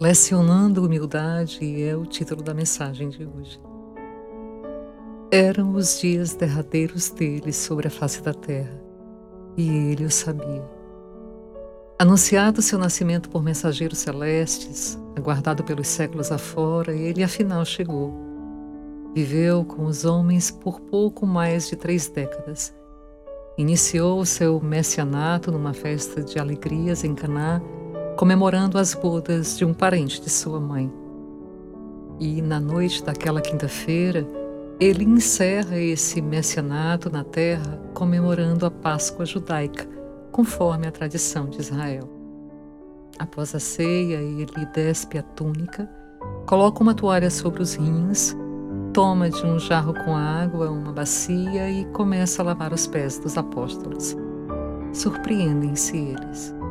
Lecionando humildade é o título da mensagem de hoje. Eram os dias derradeiros dele sobre a face da terra, e ele o sabia. Anunciado seu nascimento por mensageiros celestes, aguardado pelos séculos afora, ele afinal chegou. Viveu com os homens por pouco mais de três décadas. Iniciou seu messianato numa festa de alegrias em Caná comemorando as bodas de um parente de sua mãe. E na noite daquela quinta-feira, ele encerra esse messianato na terra comemorando a Páscoa judaica, conforme a tradição de Israel. Após a ceia, ele despe a túnica, coloca uma toalha sobre os rins, toma de um jarro com água uma bacia e começa a lavar os pés dos apóstolos. Surpreendem-se eles.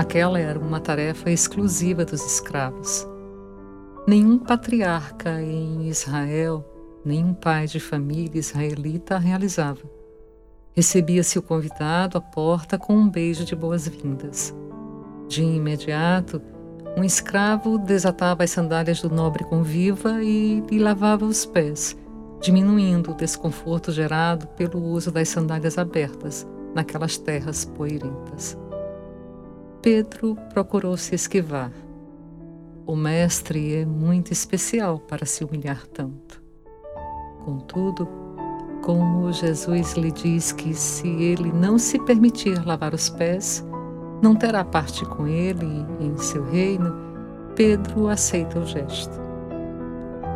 Aquela era uma tarefa exclusiva dos escravos. Nenhum patriarca em Israel, nenhum pai de família israelita a realizava. Recebia-se o convidado à porta com um beijo de boas-vindas. De imediato, um escravo desatava as sandálias do nobre conviva e lhe lavava os pés, diminuindo o desconforto gerado pelo uso das sandálias abertas naquelas terras poeirentas. Pedro procurou se esquivar. O Mestre é muito especial para se humilhar tanto. Contudo, como Jesus lhe diz que se ele não se permitir lavar os pés, não terá parte com ele em seu reino, Pedro aceita o gesto.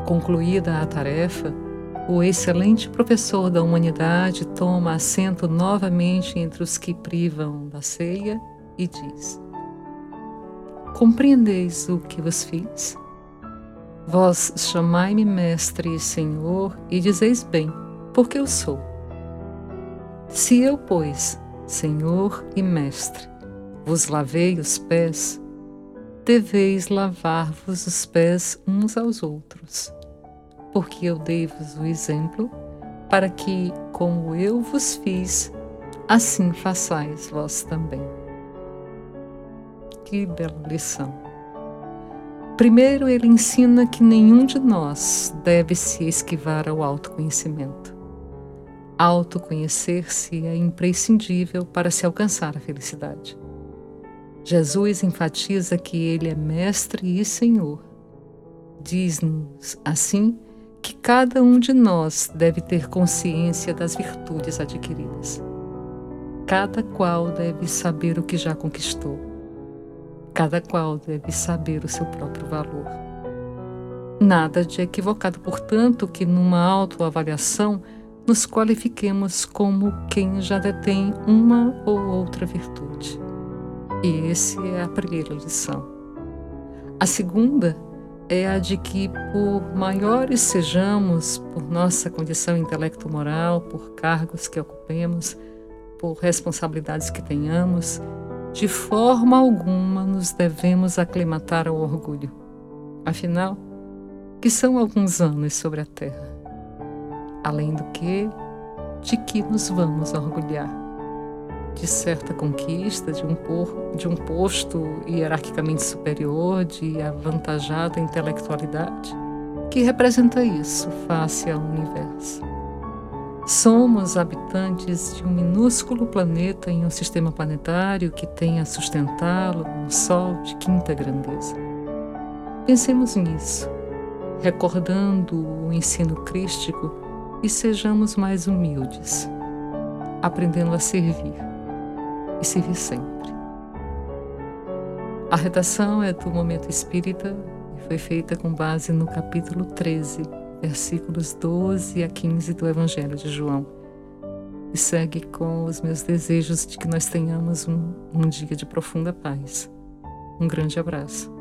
Concluída a tarefa, o excelente professor da humanidade toma assento novamente entre os que privam da ceia e diz: Compreendeis o que vos fiz? Vós chamai-me Mestre e Senhor, e dizeis bem, porque eu sou. Se eu, pois, Senhor e Mestre, vos lavei os pés, deveis lavar-vos os pés uns aos outros, porque eu dei-vos o exemplo, para que, como eu vos fiz, assim façais vós também. Que bela lição. Primeiro, ele ensina que nenhum de nós deve se esquivar ao autoconhecimento. Autoconhecer-se é imprescindível para se alcançar a felicidade. Jesus enfatiza que ele é Mestre e Senhor. Diz-nos, assim, que cada um de nós deve ter consciência das virtudes adquiridas. Cada qual deve saber o que já conquistou Cada qual deve saber o seu próprio valor. Nada de equivocado, portanto, que numa autoavaliação nos qualifiquemos como quem já detém uma ou outra virtude. E esse é a primeira lição. A segunda é a de que, por maiores sejamos, por nossa condição intelecto-moral, por cargos que ocupemos, por responsabilidades que tenhamos, de forma alguma nos devemos aclimatar ao orgulho. Afinal, que são alguns anos sobre a terra? Além do que, de que nos vamos orgulhar? De certa conquista, de um, por, de um posto hierarquicamente superior, de avantajada intelectualidade? Que representa isso face ao universo? Somos habitantes de um minúsculo planeta em um sistema planetário que tem a sustentá-lo um Sol de quinta grandeza. Pensemos nisso, recordando o ensino crístico e sejamos mais humildes, aprendendo a servir e servir sempre. A redação é do Momento Espírita e foi feita com base no capítulo 13 versículos 12 a 15 do Evangelho de João. E segue com os meus desejos de que nós tenhamos um, um dia de profunda paz. Um grande abraço.